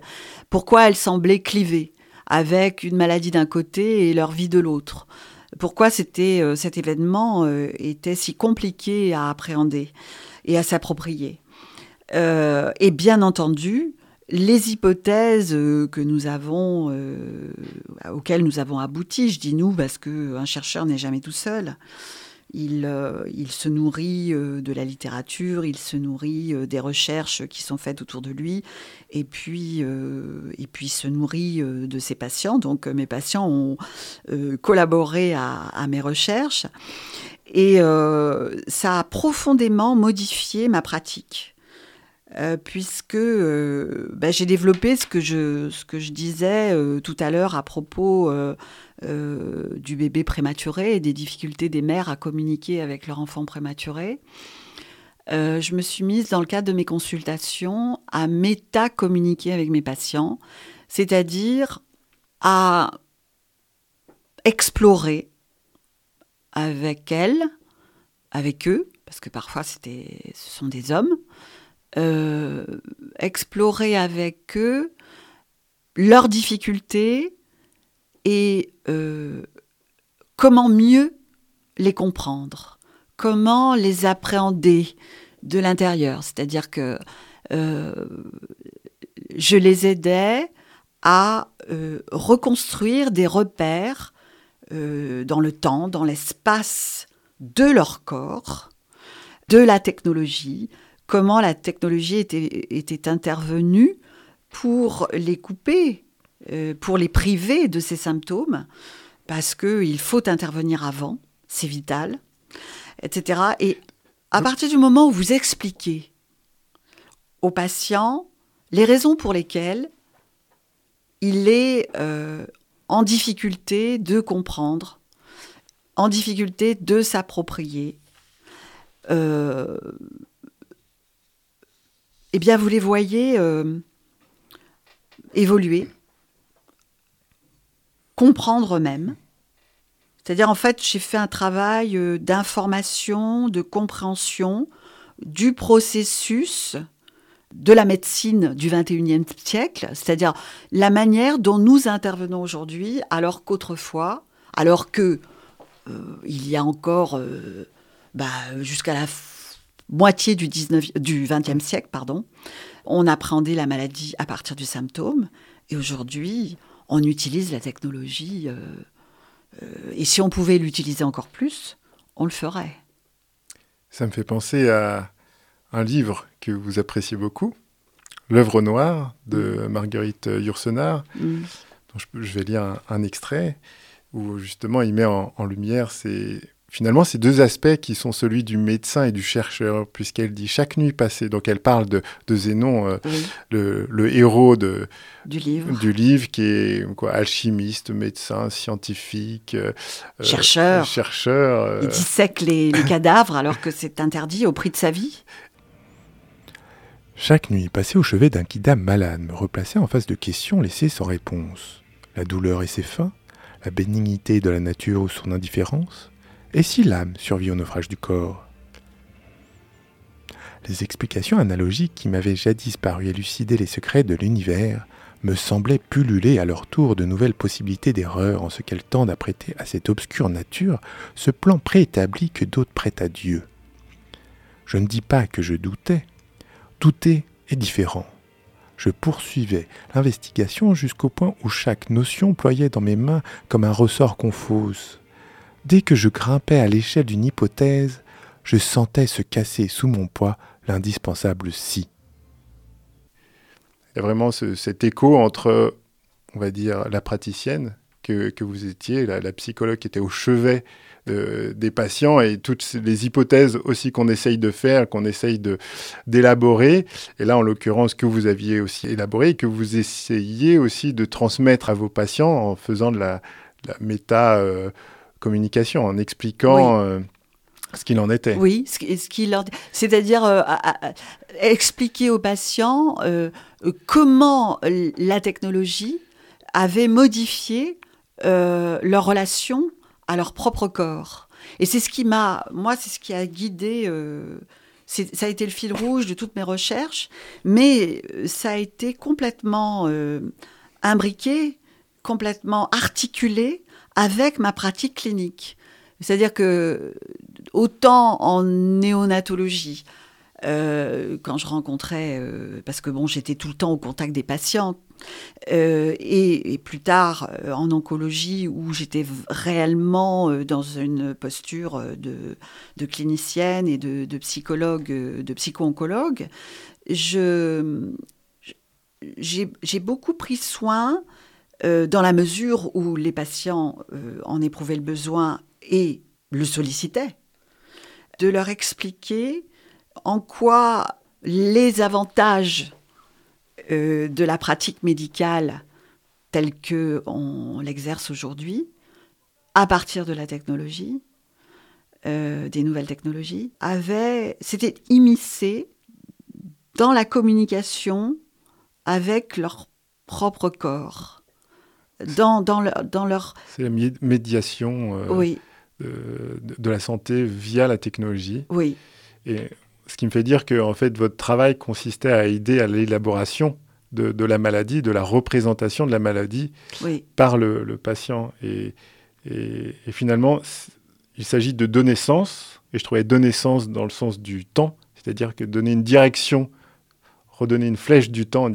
Pourquoi elles semblaient clivées avec une maladie d'un côté et leur vie de l'autre. Pourquoi euh, cet événement euh, était si compliqué à appréhender et à s'approprier? Euh, Et bien entendu, les hypothèses auxquelles nous avons abouti, je dis nous parce qu'un chercheur n'est jamais tout seul, euh, il, se nourrit euh, de la littérature, il se nourrit euh, des recherches qui sont faites autour de lui, et puis, et puis se nourrit de ses patients. Donc mes patients ont collaboré à, mes recherches, et ça a profondément modifié ma pratique. Puisque ben, j'ai développé ce que je, disais tout à l'heure à propos euh, du bébé prématuré et des difficultés des mères à communiquer avec leur enfant prématuré. Euh, je me suis mise, dans le cadre de mes consultations, à méta-communiquer avec mes patients, c'est-à-dire à explorer avec elles, avec eux, parce que parfois ce sont des hommes, euh, explorer avec eux leurs difficultés, et euh, comment mieux les comprendre, comment les appréhender de l'intérieur. C'est-à-dire que euh, je les aidais à reconstruire des repères dans le temps, dans l'espace de leur corps, de la technologie, comment la technologie était, était intervenue pour les couper euh, pour les priver de ces symptômes, parce qu'il faut intervenir avant, c'est vital, etc. Et à partir du moment où vous expliquez au patient les raisons pour lesquelles il est euh, en difficulté de comprendre, en difficulté de s'approprier, euh, eh bien vous les voyez évoluer comprendre eux-mêmes. C'est-à-dire, en fait, j'ai fait un travail euh, d'information, de compréhension du processus de la médecine du 21e siècle, c'est-à-dire la manière dont nous intervenons aujourd'hui, alors qu'autrefois, alors que euh, il y a encore euh, bah, jusqu'à la moitié du, 19, du 20e siècle, pardon, on appréhendait la maladie à partir du symptôme, et aujourd'hui, on utilise la technologie. Euh, euh, et si on pouvait l'utiliser encore plus, on le ferait. Ça me fait penser à un livre que vous appréciez beaucoup, L'œuvre noire de mm. Marguerite Yourcenar, mm. dont je, vais lire un, extrait, où justement il met en, en lumière ces finalement ces deux aspects qui sont celui du médecin et du chercheur, puisqu'elle dit chaque nuit passée, donc elle parle de, Zénon, euh, le, héros de, du, livre. du livre, qui est quoi, alchimiste, médecin, scientifique, euh, chercheur. chercheur Il dissèque les, les cadavres alors que c'est interdit au prix de sa vie. Chaque nuit, passer au chevet d'un kidam malade me replaçait en face de questions laissées sans réponse. La douleur et ses fins, la bénignité de la nature ou son indifférence, et si l'âme survit au naufrage du corps Les explications analogiques qui m'avaient jadis paru élucider les secrets de l'univers me semblaient pulluler à leur tour de nouvelles possibilités d'erreur en ce qu'elles tendent à prêter à cette obscure nature ce plan préétabli que d'autres prêtent à Dieu. Je ne dis pas que je doutais, douter est différent. Je poursuivais l'investigation jusqu'au point où chaque notion ployait dans mes mains comme un ressort confus. Dès que je grimpais à l'échelle d'une hypothèse, je sentais se casser sous mon poids l'indispensable si. Il y a vraiment cet écho entre, on va dire, la praticienne que, vous étiez, la, psychologue qui était au chevet des patients et toutes les hypothèses aussi qu'on essaye de faire, qu'on essaye d'élaborer. Et là, en l'occurrence, que vous aviez aussi élaboré et que vous essayiez aussi de transmettre à vos patients en faisant de la, méta-communication, euh, en expliquant... Euh, ce qu'il en était. Oui, ce, qu'il c'est-à-dire euh, expliquer aux patients comment la technologie avait modifié leur relation à leur propre corps. Et c'est ce qui m'a, moi, c'est ce qui a guidé. Euh, ça a été le fil rouge de toutes mes recherches, mais euh, ça a été complètement euh, imbriqué, complètement articulé avec ma pratique clinique. C'est-à-dire que autant en néonatologie, quand je rencontrais, parce que bon, j'étais tout le temps au contact des patientes, euh, et, plus tard euh, en oncologie où j'étais réellement euh, dans une posture de, clinicienne et de, psychologue, de psycho-oncologue, j'ai beaucoup pris soin, dans la mesure où les patients en éprouvaient le besoin et le sollicitaient, de leur expliquer en quoi les avantages euh, de la pratique médicale telle que on l'exerce aujourd'hui, à partir de la technologie, euh, des nouvelles technologies, avait, s'était dans la communication avec leur propre corps, dans, dans, dans leur... C'est la médiation euh, oui. de, de, la santé via la technologie. Oui. Et ce qui me fait dire que en fait, votre travail consistait à aider à l'élaboration de, la maladie, de la représentation de la maladie par le, patient. Et, finalement, il s'agit de donner sens, et je trouvais donner sens dans le sens du temps, c'est-à-dire que donner une direction, redonner une flèche du temps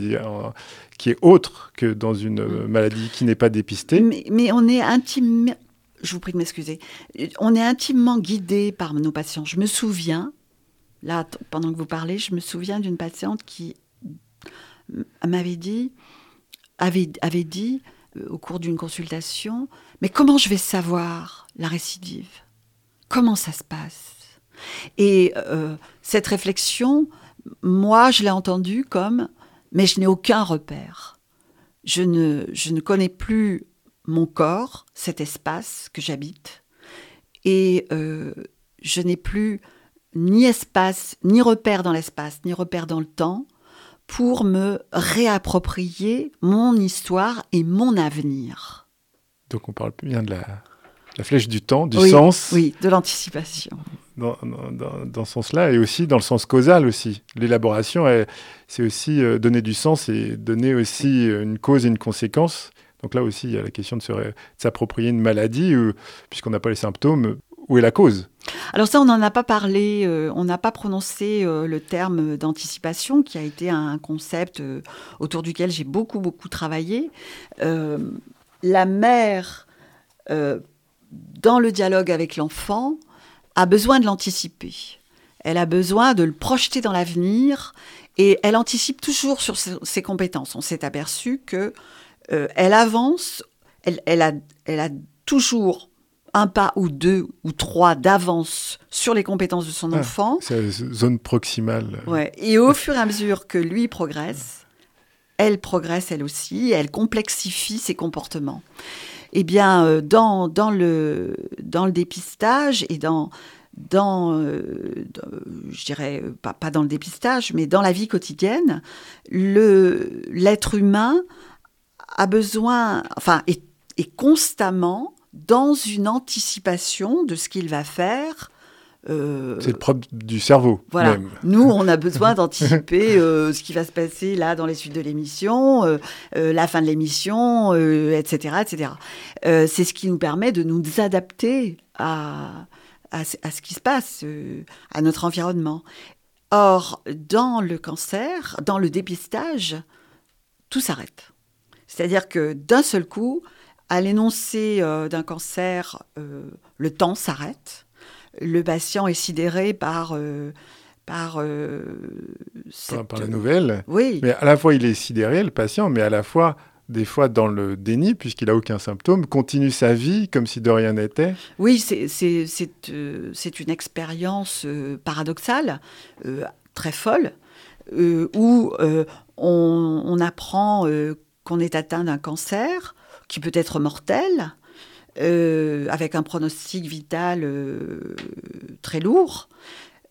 qui est autre que dans une mm. maladie qui n'est pas dépistée. Mais, mais on est intimement, je vous prie de m'excuser, on est intimement guidé par nos patients. Je me souviens Là, pendant que vous parlez, je me souviens d'une patiente qui m'avait dit, avait, avait dit euh, au cours d'une consultation, mais comment je vais savoir la récidive? Comment ça se passe? Et euh, cette réflexion, moi, je l'ai entendue comme, mais je n'ai aucun repère. Je ne, je ne connais plus mon corps, cet espace que j'habite, et euh, je n'ai plus ni espace, ni repère dans l'espace, ni repère dans le temps, pour me réapproprier mon histoire et mon avenir. Donc on parle bien de la, flèche du temps, du sens. Oui, de l'anticipation. Dans, ce sens-là, et aussi dans le sens causal aussi. L'élaboration, c'est aussi euh, donner du sens et donner aussi une cause et une conséquence. Donc là aussi, il y a la question de s'approprier une maladie, puisqu'on n'a pas les symptômes, où est la cause? Alors ça, on n'en a pas parlé, euh, on n'a pas prononcé euh, le terme d'anticipation, qui a été un concept euh, autour duquel j'ai beaucoup, beaucoup travaillé. la mère, dans le dialogue avec l'enfant, a besoin de l'anticiper. Elle a besoin de le projeter dans l'avenir et elle anticipe toujours sur ses, compétences. On s'est aperçu que elle avance, elle, elle, a, elle a toujours un pas ou deux ou trois d'avance sur les compétences de son ah, enfant. C'est la zone proximale. Ouais. Et au fur et à mesure que lui progresse, elle progresse elle aussi, elle complexifie ses comportements. Eh bien, euh, dans, dans, le, dans le dépistage et dans dans, je dirais, pas, pas, dans le dépistage, mais dans la vie quotidienne, l'être humain a besoin, enfin, est, est, constamment dans une anticipation de ce qu'il va faire. Euh, c'est le propre du cerveau. Voilà. Nous, on a besoin d'anticiper euh, ce qui va se passer là dans les suites de l'émission, euh, la fin de l'émission, etc., etc. c'est ce qui nous permet de nous adapter à, à, à ce qui se passe, à notre environnement. Or, dans le cancer, dans le dépistage, tout s'arrête. C'est-à-dire que d'un seul coup, à l'énoncé d'un cancer, le temps s'arrête. Le patient est sidéré par, euh, par, cette... par, la nouvelle. Oui. Mais à la fois, il est sidéré, le patient, mais à la fois, des fois dans le déni, puisqu'il n'a aucun symptôme, continue sa vie comme si de rien n'était. Oui, c'est une expérience paradoxale, très folle, où on, on, apprend qu'on est atteint d'un cancer, qui peut être mortel, euh, avec un pronostic vital euh, très lourd,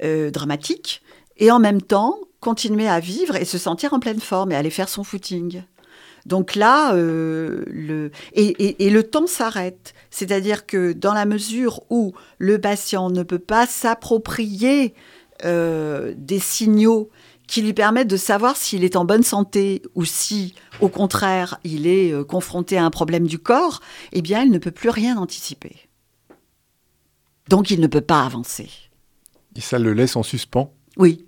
euh, dramatique, et en même temps continuer à vivre et se sentir en pleine forme et aller faire son footing. Donc là, le, et, et, le temps s'arrête. C'est-à-dire que dans la mesure où le patient ne peut pas s'approprier des signaux qui lui permettent de savoir s'il est en bonne santé ou si, au contraire, il est euh, confronté à un problème du corps, eh bien, il ne peut plus rien anticiper. Donc, il ne peut pas avancer. Et ça le laisse en suspens? Oui.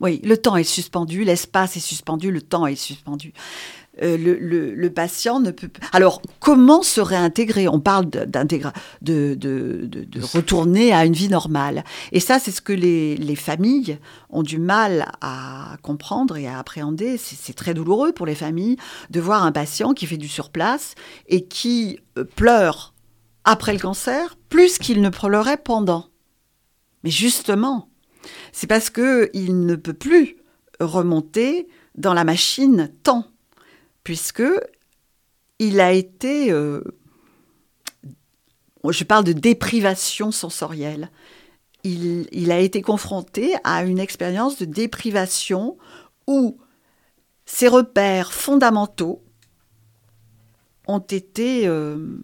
Oui, le temps est suspendu, l'espace est suspendu, le temps est suspendu. Euh, le, patient ne peut Alors, comment se réintégrer? On parle d'intégrer, de, de, retourner à une vie normale. Et ça, c'est ce que les, familles ont du mal à comprendre et à appréhender. C'est très douloureux pour les familles de voir un patient qui fait du surplace et qui euh, pleure après le cancer plus qu'il ne pleurait pendant. Mais justement, c'est parce qu'il ne peut plus remonter dans la machine tant puisque il a été, euh, je parle de déprivation sensorielle, il, a été confronté à une expérience de déprivation où ses repères fondamentaux ont été... Euh,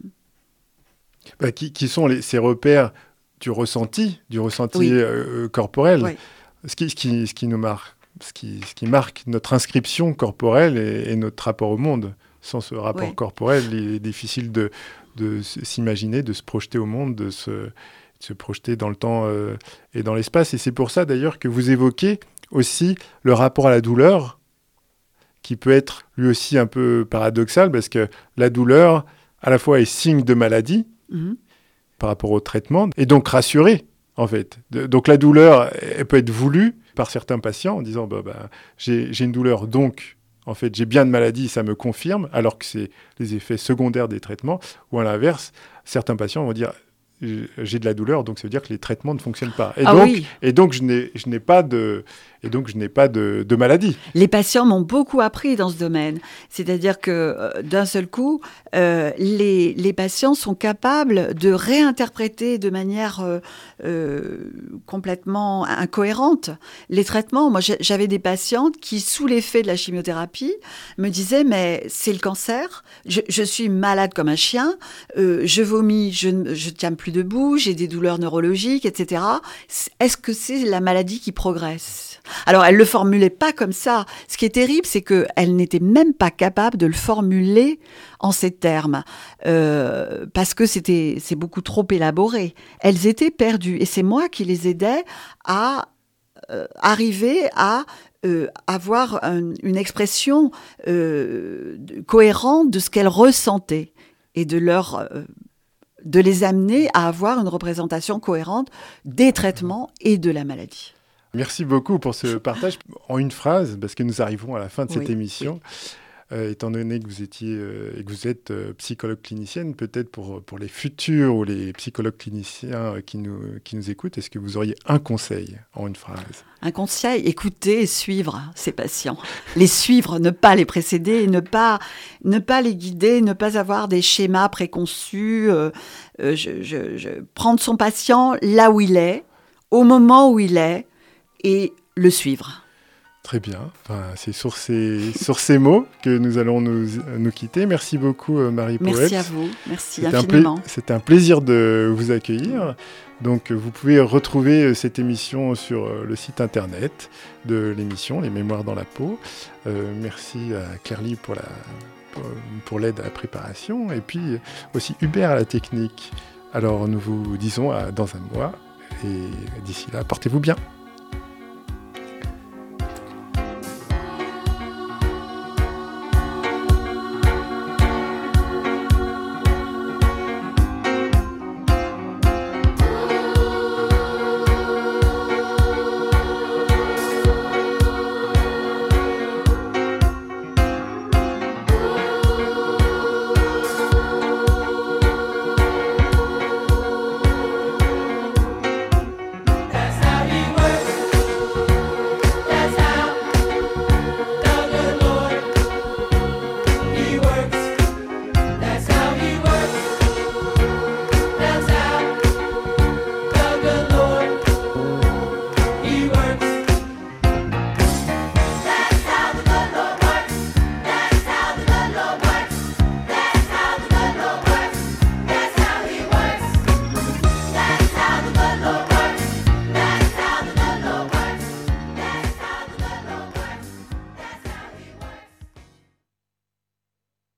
bah, qui, sont les, ces repères du ressenti, du ressenti euh, corporel. Ce, qui, ce qui nous marque ce qui, ce qui marque notre inscription corporelle et, notre rapport au monde. Sans ce rapport corporel, il est difficile de, de s'imaginer, de se projeter au monde, de se, se projeter dans le temps euh, et dans l'espace. Et c'est pour ça d'ailleurs que vous évoquez aussi le rapport à la douleur, qui peut être lui aussi un peu paradoxal, parce que la douleur, à la fois, est signe de maladie mhm. par rapport au traitement, et donc rassurée, en fait. donc la douleur, elle peut être voulue, par certains patients en disant bah, bah, j'ai une douleur, donc en fait j'ai bien de maladie, ça me confirme, alors que c'est les effets secondaires des traitements, ou à l'inverse, certains patients vont dire j'ai de la douleur, donc ça veut dire que les traitements ne fonctionnent pas. Et ah donc, et donc je n'ai pas de et donc je n'ai pas de, maladie. Les patients m'ont beaucoup appris dans ce domaine. C'est-à-dire que euh, d'un seul coup, euh, les, patients sont capables de réinterpréter de manière euh, complètement incohérente les traitements. Moi, j'avais des patientes qui, sous l'effet de la chimiothérapie, me disaient mais c'est le cancer, je, suis malade comme un chien, je vomis, je ne tiens plus debout, j'ai des douleurs neurologiques, etc. Est-ce que c'est la maladie qui progresse? Alors, elle le formulait pas comme ça. Ce qui est terrible, c'est qu'elle n'était même pas capable de le formuler en ces termes, euh, parce que c'était c'est beaucoup trop élaboré. Elles étaient perdues, et c'est moi qui les aidais à euh, arriver à euh, avoir une expression cohérente de ce qu'elles ressentaient et de leur de les amener à avoir une représentation cohérente des traitements et de la maladie. Merci beaucoup pour ce partage. En une phrase, parce que nous arrivons à la fin de cette émission. Euh, étant donné que vous étiez euh, et que vous êtes euh, psychologue clinicienne, peut-être pour, pour les futurs ou les psychologues cliniciens qui nous, qui nous écoutent, est-ce que vous auriez un conseil en une phrase? Un conseil, écouter et suivre ces patients. Les suivre, ne pas les précéder, ne pas, ne pas les guider, ne pas avoir des schémas préconçus. je, je, prendre son patient là où il est au moment où il est et le suivre. Très bien. Enfin, c'est sur ces, sur ces mots que nous allons nous, nous quitter. Merci beaucoup, euh, Marie Poët. Merci à vous. Merci infiniment. C'était un plaisir de vous accueillir. Donc, vous pouvez retrouver euh, cette émission sur euh, le site internet de l'émission, Les Mémoires dans la peau. merci à Claire-Lie pour la pour l'aide à la préparation et puis aussi Hubert à la technique. Alors nous vous disons à dans un mois et d'ici là, portez-vous bien.